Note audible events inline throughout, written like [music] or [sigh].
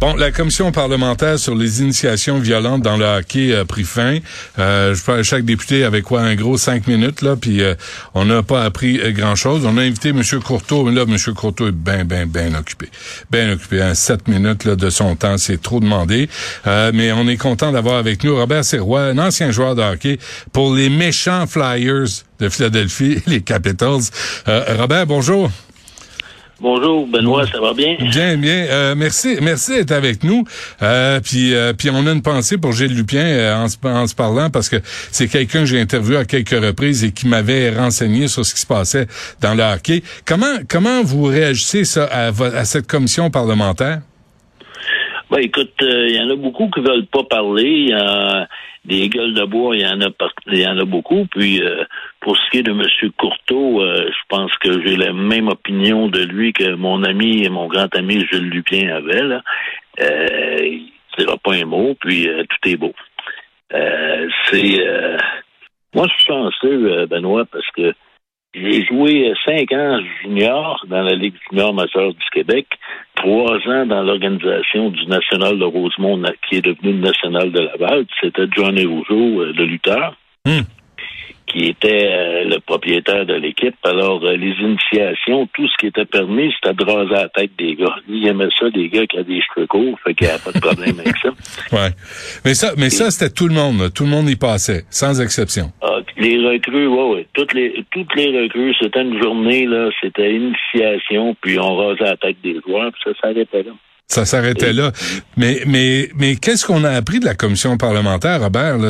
Bon, la commission parlementaire sur les initiations violentes dans le hockey a pris fin. Euh, chaque député avait quoi un gros cinq minutes là, puis euh, on n'a pas appris euh, grand chose. On a invité M. Courteau, mais là M. Courteau est bien, bien, bien occupé, bien occupé. Hein, sept minutes là, de son temps, c'est trop demandé. Euh, mais on est content d'avoir avec nous Robert Serrois, un ancien joueur de hockey pour les méchants Flyers de Philadelphie, [laughs] les Capitals. Robert, bonjour. Bonjour Benoît, ça va bien? Bien, bien. Euh, merci, merci d'être avec nous. Euh, puis, euh, puis on a une pensée pour Gilles Lupien euh, en, se, en se parlant parce que c'est quelqu'un que j'ai interviewé à quelques reprises et qui m'avait renseigné sur ce qui se passait dans le hockey. Comment comment vous réagissez ça à, à cette commission parlementaire? Ben, écoute, il y en a beaucoup qui veulent pas parler. Des gueules de bois, il y en a il y en a beaucoup. Puis pour ce qui est de M. Courteau, euh, je pense que j'ai la même opinion de lui que mon ami et mon grand ami Jules Lupien avait. Là. Euh, il dira pas un mot, puis euh, tout est beau. Euh, c'est moi je suis chanceux, Benoît, parce que j'ai joué cinq ans junior dans la Ligue junior majeure du Québec, trois ans dans l'organisation du National de Rosemont, qui est devenu le National de Laval. C'était Johnny Rougeau, le lutteur. Hmm qui était euh, le propriétaire de l'équipe. Alors, euh, les initiations, tout ce qui était permis, c'était de raser la tête des gars. Il aimait ça, des gars qui ont des cheveux courts, fait qu'il n'y a pas de problème avec ça. [laughs] Ouais. Mais ça, mais ça, c'était tout le monde. Tout le monde y passait, sans exception. Ah, les recrues, oui, oui. Toutes les, toutes les recrues, c'était une journée, là, c'était initiation, puis on rasait la tête des joueurs, puis ça s'arrêtait là. Ça s'arrêtait là. Mais mais mais qu'est-ce qu'on a appris de la commission parlementaire, Robert là,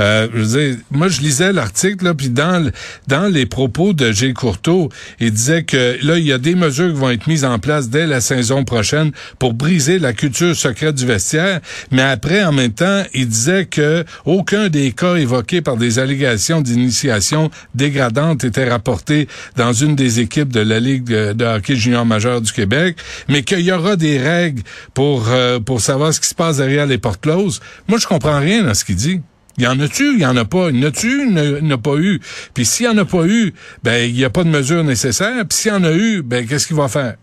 euh, je veux moi je lisais l'article là, puis dans dans les propos de Gilles Courteau, il disait que là il y a des mesures qui vont être mises en place dès la saison prochaine pour briser la culture secrète du vestiaire, mais après en même temps, il disait que aucun des cas évoqués par des allégations d'initiation dégradante était rapporté dans une des équipes de la Ligue de hockey junior majeur du Québec, mais qu'il y aura des règles pour, euh, pour savoir ce qui se passe derrière les portes closes. Moi, je comprends rien dans ce qu'il dit. Il y en a-tu? Il y en a pas. Il y en a-tu? Il n'y a pas eu. Puis s'il y en a pas eu, ben, il n'y a pas de mesures nécessaires. Puis s'il y en a eu, ben, qu'est-ce qu'il va faire?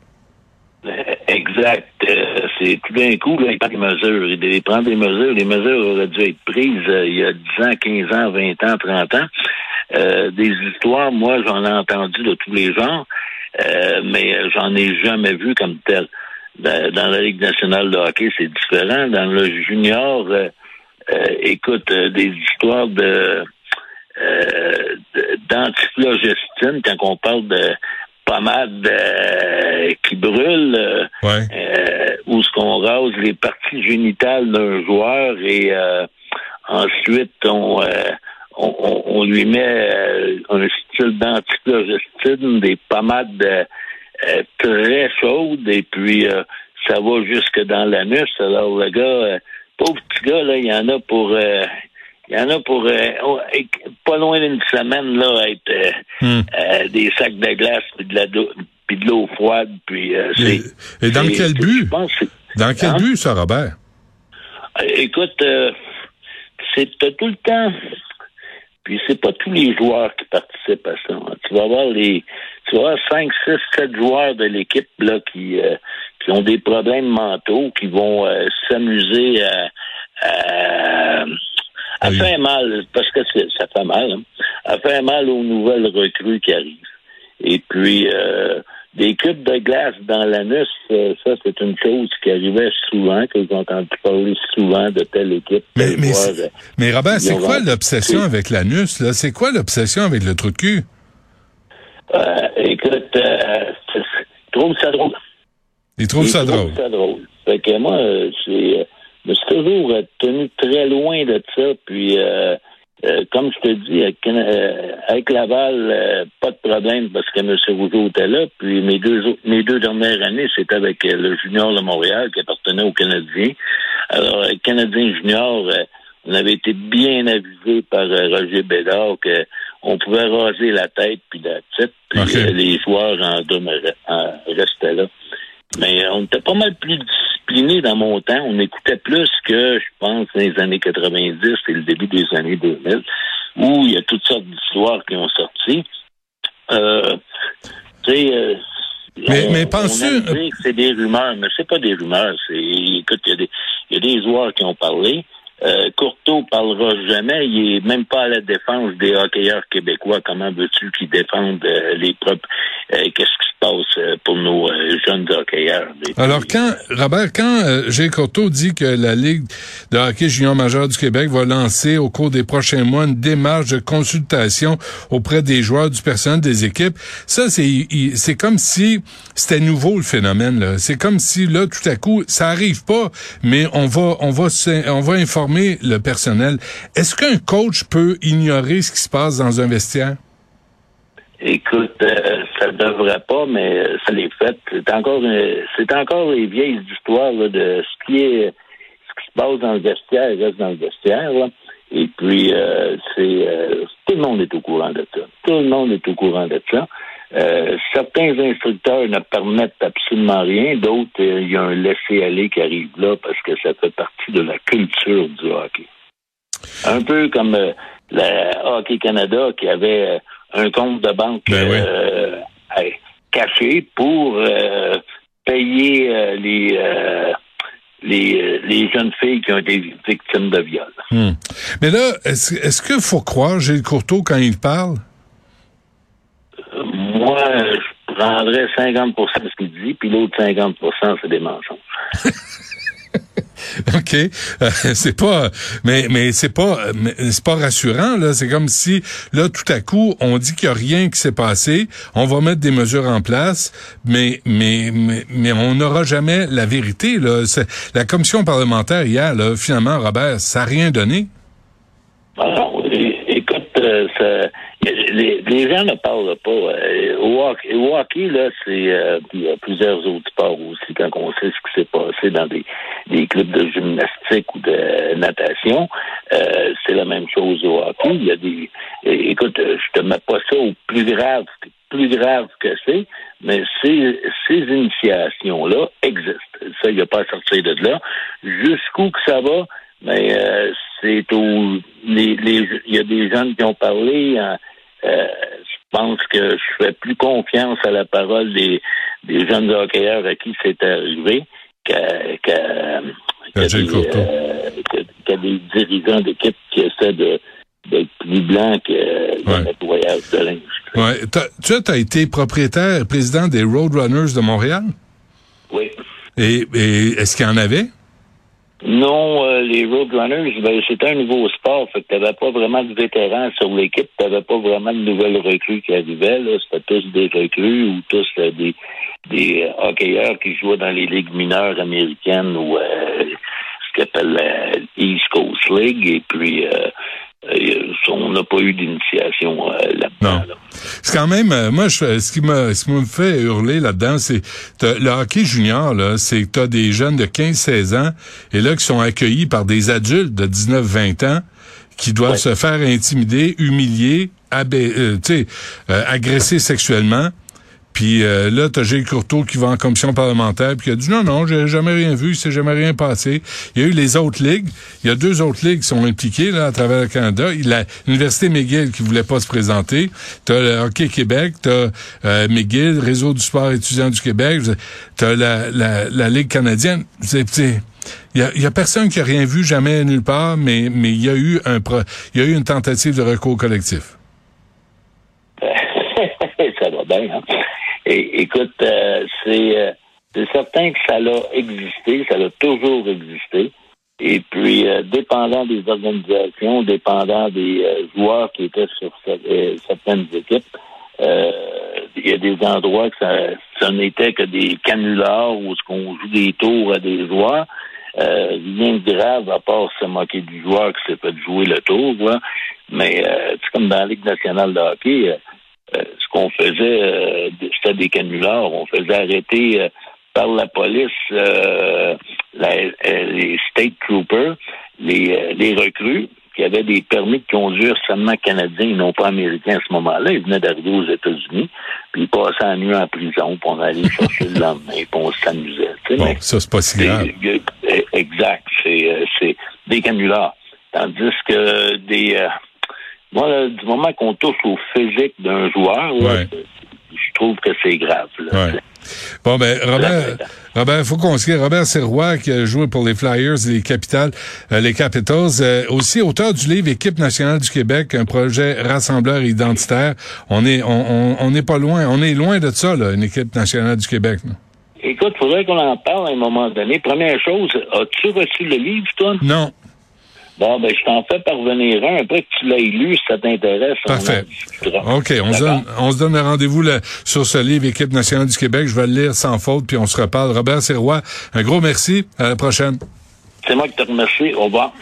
Exact. Euh, c'est tout d'un coup, là, il prend des mesures. Il prend des mesures. Les mesures auraient dû être prises euh, il y a 10 ans, 15 ans, 20 ans, 30 ans. des histoires, moi, j'en ai entendu de tous les genres, mais j'en ai jamais vu comme tel. Ben, dans la Ligue nationale de hockey, c'est différent. Dans le junior, euh, euh, écoute, euh, des histoires de d'antiflogestine, quand on parle de pommade qui brûle, où ce qu'on rase les parties génitales d'un joueur et ensuite on, on, on, lui met un style d'antiflogestine, des pommades euh, très chaude et puis euh, ça va jusque dans l'anus. Alors le gars, euh, pauvre petit gars, là, il y en a pour il y en a pour oh, pas loin d'une semaine là être hmm. des sacs de glace puis de la puis de l'eau froide puis et, dans quel but? dans quel hein? but ça Robert? Écoute c'est tout le temps puis c'est pas tous les joueurs qui participent à ça. Tu vas avoir les tu vois, 5, 6, 7 joueurs de l'équipe là qui, euh, qui ont des problèmes mentaux, qui vont euh, s'amuser à, Oui. fait mal, parce que c'est- ça fait mal. Hein. Elle fait mal aux nouvelles recrues qui arrivent. Et puis, euh, des cubes de glace dans l'anus, euh, ça, c'est une chose qui arrivait souvent, que j'ai entendu parler souvent de telle équipe. Mais, mais, c'est- euh, mais Robert, c'est ils ont quoi l'obsession avec l'anus, là? C'est quoi l'obsession avec le trou de cul? Euh, écoute, euh, trouve ça drôle. Ils trouvent Et ça trouve drôle. ça drôle. Fait que moi, euh, c'est, euh, je me suis toujours euh, tenu très loin de ça. Puis, euh, euh, comme je te dis, avec, euh, avec Laval, euh, pas de problème parce que M. Rougeau était là. Puis mes deux mes deux dernières années, c'était avec euh, le Junior de Montréal qui appartenait aux Canadiens. Alors, Canadien Junior, euh, on avait été bien avisé par euh, Roger Bédard que on pouvait raser la tête puis la tête, puis euh, les joueurs en, en restaient là. Mais euh, on était pas mal plus disciplinés dans mon temps. On écoutait plus que, je pense, dans les années 90 et le début des années 2000, où il y a toutes sortes d'histoires qui ont sorti. Euh, tu sais, euh, Mais- on- mais penses-tu- que c'est des rumeurs, mais c'est pas des rumeurs. Écoute, il y, a des- il y a des joueurs qui ont parlé. Euh, Courteau parlera jamais. Il est même pas à la défense des hockeyeurs québécois. Comment veux-tu qu'ils défendent euh, les propres euh, Qu'est-ce qui se passe euh, pour nos jeunes hockeyeurs? Alors, quand, Robert, quand Gilles Courteau dit que la Ligue de hockey junior majeur du Québec va lancer au cours des prochains mois une démarche de consultation auprès des joueurs, du personnel des équipes, ça, c'est c'est comme si c'était nouveau le phénomène. C'est comme si, là, tout à coup, ça arrive pas, mais on va, on va, on va informer le personnel. Est-ce qu'un coach peut ignorer ce qui se passe dans un vestiaire? Écoute, euh, ça devrait pas, mais ça l'est fait. C'est encore, euh, c'est encore les vieilles histoires de ce qui se passe dans le vestiaire reste dans le vestiaire. Et puis, euh, c'est euh, tout le monde est au courant de ça. Tout le monde est au courant de ça. Euh, certains instructeurs ne permettent absolument rien, d'autres, euh, il y a un laisser-aller qui arrive là parce que ça fait partie de la culture du hockey. Un peu comme euh, le Hockey Canada qui avait euh, un compte de banque Ben oui. caché pour payer les, les, les jeunes filles qui ont été victimes de viol. Hmm. Mais là, est-ce est-ce qu'il faut croire Gilles Courteau quand il parle? Moi, je prendrais 50% de ce qu'il dit, puis l'autre 50% c'est des mensonges. [laughs] OK. Euh, c'est pas mais mais c'est pas c'est pas rassurant là, c'est comme si là tout à coup on dit qu'il y a rien qui s'est passé, on va mettre des mesures en place, mais mais mais, mais on n'aura jamais la vérité là, la commission parlementaire hier là, finalement Robert, ça a rien donné. É- les, gens ne parlent pas. Euh, au, hockey, là, c'est euh, plusieurs autres sports aussi, quand on sait ce qui s'est passé dans des, des clubs de gymnastique ou de natation, euh, c'est la même chose au hockey. Il y a des. Écoute, euh, je te mets pas ça au plus grave, plus grave que c'est, mais ces, ces initiations-là existent. Ça, il n'y a pas à sortir de là. Jusqu'où que ça va, mais c'est au les, les il y a des jeunes qui ont parlé. hein, euh, je pense que je fais plus confiance à la parole des, des jeunes hockeyeurs à qui c'est arrivé qu'à des, euh, des dirigeants d'équipe qui essaient de d'être plus blancs que le Ouais. nettoyage de linge. Ouais, tu as été propriétaire, président des Roadrunners de Montréal? Oui. et, et est-ce qu'il y en avait? Non, euh, les Roadrunners, ben, c'était un nouveau sport. Fait que t'avais pas vraiment de vétérans sur l'équipe. T'avais pas vraiment de nouvelles recrues qui arrivaient. Là. C'était tous des recrues ou tous euh, des, des euh, hockeyeurs qui jouaient dans les ligues mineures américaines ou euh, ce qu'on appelle la East Coast League. Et puis, on n'a pas eu d'initiation euh, là-dedans. Là. C'est quand même, euh, moi, je, ce qui me, ce qui me fait hurler là-dedans, c'est le hockey junior, là, c'est que t'as des jeunes de 15-16 ans et là qui sont accueillis par des adultes de 19-20 ans qui doivent Ouais. se faire intimider, humilier, abé- euh, tu sais, euh, agresser sexuellement. Puis euh, là, t'as Gilles Courteau qui va en commission parlementaire puis qui a dit non, non, j'ai jamais rien vu, il s'est jamais rien passé. Il y a eu les autres ligues. Il y a deux autres ligues qui sont impliquées là à travers le Canada. Il a l'Université McGill qui voulait pas se présenter. T'as le Hockey Québec, t'as euh, McGill, Réseau du sport étudiant du Québec, t'as la, la, la Ligue canadienne. C'est, c'est- Il y a, personne qui a rien vu jamais nulle part, mais mais il y a eu un il y a eu une tentative de recours collectif. [laughs] ça va bien. Hein? Écoute, euh, c'est euh, c'est certain que ça a existé, ça a toujours existé. Et puis, euh, dépendant des organisations, dépendant des joueurs qui étaient sur certaines équipes, il y a des endroits que ça, n'était que des canulars où ce qu'on joue des tours à des joueurs. Rien de grave à part se moquer du joueur qui s'est fait jouer le tour. Mais euh, c'est comme dans la Ligue nationale de hockey, euh, ce qu'on faisait, c'était des canulars. On faisait arrêter par la police les state troopers, les, les recrues qui avaient des permis de conduire seulement canadiens et non pas américains à ce moment-là. Ils venaient d'arriver aux États-Unis, puis ils passaient la nuit en prison, puis on allait chercher le lendemain, puis on s'amusait. Bon, ça, c'est pas si grave. Exact. C'est, c'est des canulars. Tandis que des... moi, du moment qu'on touche au physique d'un joueur, je trouve que c'est grave. Bon, ben, Robert, Robert, faut qu'on se dise, Robert Serrois, qui a joué pour les Flyers et les Capitals, euh, les Capitals, euh, aussi auteur du livre Équipe nationale du Québec, un projet rassembleur identitaire. On est, on, on, pas loin, on est loin de ça, là, une équipe nationale du Québec. Écoute, il faudrait qu'on en parle à un moment donné. Première chose, as-tu reçu le livre, toi? Non. Bon, ben, je t'en fais parvenir un. Après que tu l'as lu, si ça t'intéresse, Parfait. OK. On se, donne, on se donne un rendez-vous sur ce livre Équipe nationale du Québec. Je vais le lire sans faute, puis on se reparle. Robert Serrois, un gros merci. À la prochaine. C'est moi qui te remercie. Au revoir.